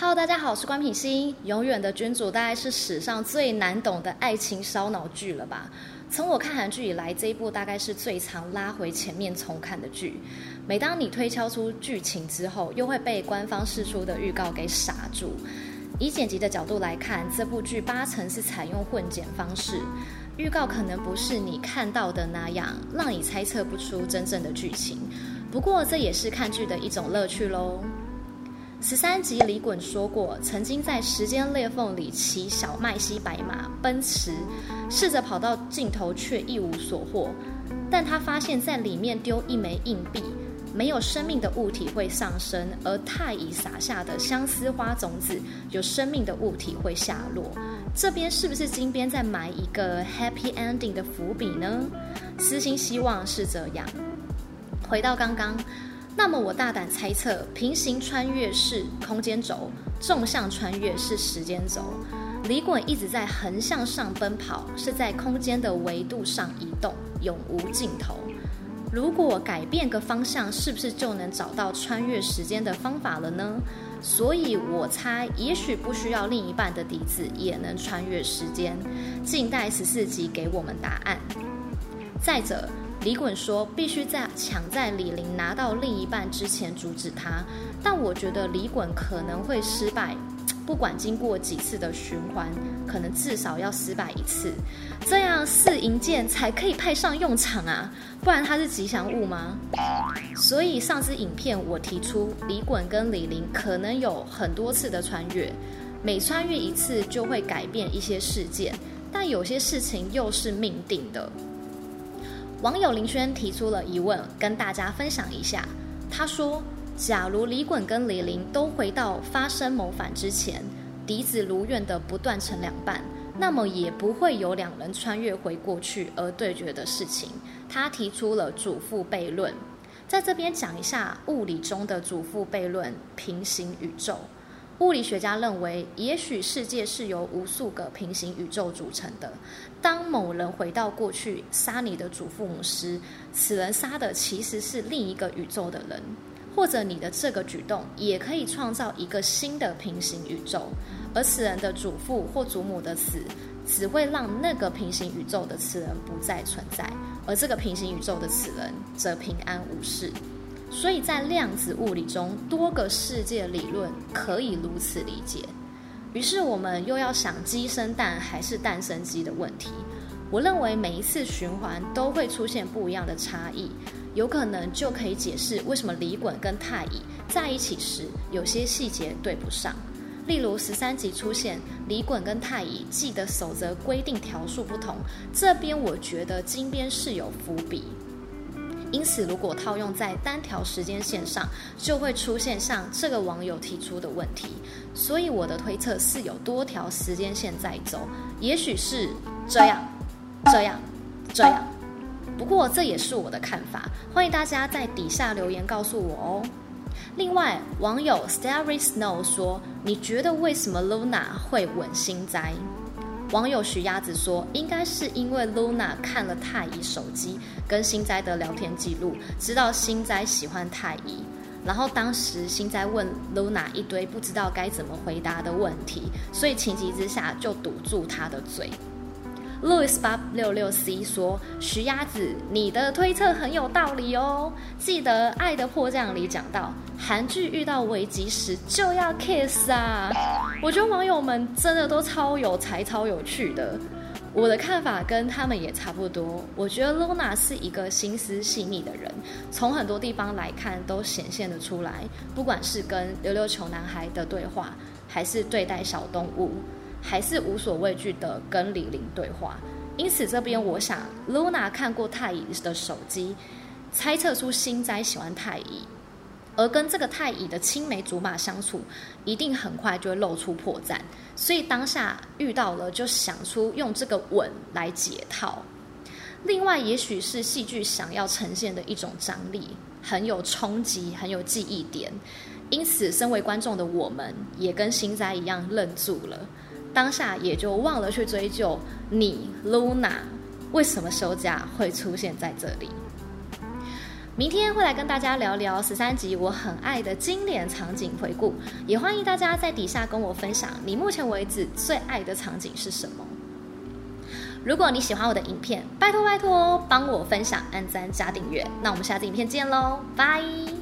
Hello，大家好，我是关品心。永远的君主大概是史上最难懂的爱情烧脑剧了吧？从我看韩剧以来，这一部大概是最常拉回前面重看的剧。每当你推敲出剧情之后，又会被官方释出的预告给傻住。以剪辑的角度来看，这部剧八成是采用混剪方式，预告可能不是你看到的那样，让你猜测不出真正的剧情。不过这也是看剧的一种乐趣喽。十三集李衮说过，曾经在时间裂缝里骑小麦西白马奔驰，试着跑到尽头却一无所获。但他发现，在里面丢一枚硬币，没有生命的物体会上升，而太乙撒下的相思花种子，有生命的物体会下落。这边是不是金边在埋一个 happy ending 的伏笔呢？私心希望是这样。回到刚刚。那么我大胆猜测，平行穿越是空间轴，纵向穿越是时间轴。李衮一直在横向上奔跑，是在空间的维度上移动，永无尽头。如果改变个方向，是不是就能找到穿越时间的方法了呢？所以我猜，也许不需要另一半的笛子也能穿越时间。静待十四集给我们答案。再者。李衮说：“必须在抢在李霖拿到另一半之前阻止他。”但我觉得李衮可能会失败，不管经过几次的循环，可能至少要失败一次，这样四银剑才可以派上用场啊！不然他是吉祥物吗？所以上支影片我提出，李衮跟李霖可能有很多次的穿越，每穿越一次就会改变一些事件，但有些事情又是命定的。网友林轩提出了疑问，跟大家分享一下。他说：“假如李衮跟李霖都回到发生谋反之前，笛子如愿的不断成两半，那么也不会有两人穿越回过去而对决的事情。”他提出了祖父悖论，在这边讲一下物理中的祖父悖论——平行宇宙。物理学家认为，也许世界是由无数个平行宇宙组成的。当某人回到过去杀你的祖父母时，此人杀的其实是另一个宇宙的人，或者你的这个举动也可以创造一个新的平行宇宙，而此人的祖父或祖母的死，只会让那个平行宇宙的此人不再存在，而这个平行宇宙的此人则平安无事。所以在量子物理中，多个世界理论可以如此理解。于是我们又要想鸡生蛋还是蛋生鸡的问题。我认为每一次循环都会出现不一样的差异，有可能就可以解释为什么李衮跟太乙在一起时有些细节对不上。例如十三集出现李衮跟太乙记得守则规定条数不同，这边我觉得金边是有伏笔。因此，如果套用在单条时间线上，就会出现像这个网友提出的问题。所以，我的推测是有多条时间线在走，也许是这样、这样、这样。不过，这也是我的看法，欢迎大家在底下留言告诉我哦。另外，网友 Starry Snow 说：“你觉得为什么 Luna 会稳心哉？”网友徐鸭子说：“应该是因为 Luna 看了太乙手机跟星哉的聊天记录，知道星哉喜欢太乙，然后当时星哉问 Luna 一堆不知道该怎么回答的问题，所以情急之下就堵住他的嘴。” Louis 八六六 C 说：“徐鸭子，你的推测很有道理哦。记得《爱的迫降》里讲到，韩剧遇到危机时就要 kiss 啊。我觉得网友们真的都超有才、超有趣的。我的看法跟他们也差不多。我觉得 Luna 是一个心思细腻的人，从很多地方来看都显现得出来。不管是跟溜溜球男孩的对话，还是对待小动物。”还是无所畏惧的跟李玲对话，因此这边我想，Luna 看过太乙的手机，猜测出星哉喜欢太乙，而跟这个太乙的青梅竹马相处，一定很快就会露出破绽，所以当下遇到了就想出用这个吻来解套。另外，也许是戏剧想要呈现的一种张力，很有冲击，很有记忆点，因此身为观众的我们也跟星哉一样愣住了。当下也就忘了去追究你 Luna 为什么休假会出现在这里。明天会来跟大家聊聊十三集我很爱的经典场景回顾，也欢迎大家在底下跟我分享你目前为止最爱的场景是什么。如果你喜欢我的影片，拜托拜托帮我分享、按赞加订阅。那我们下次影片见喽，拜。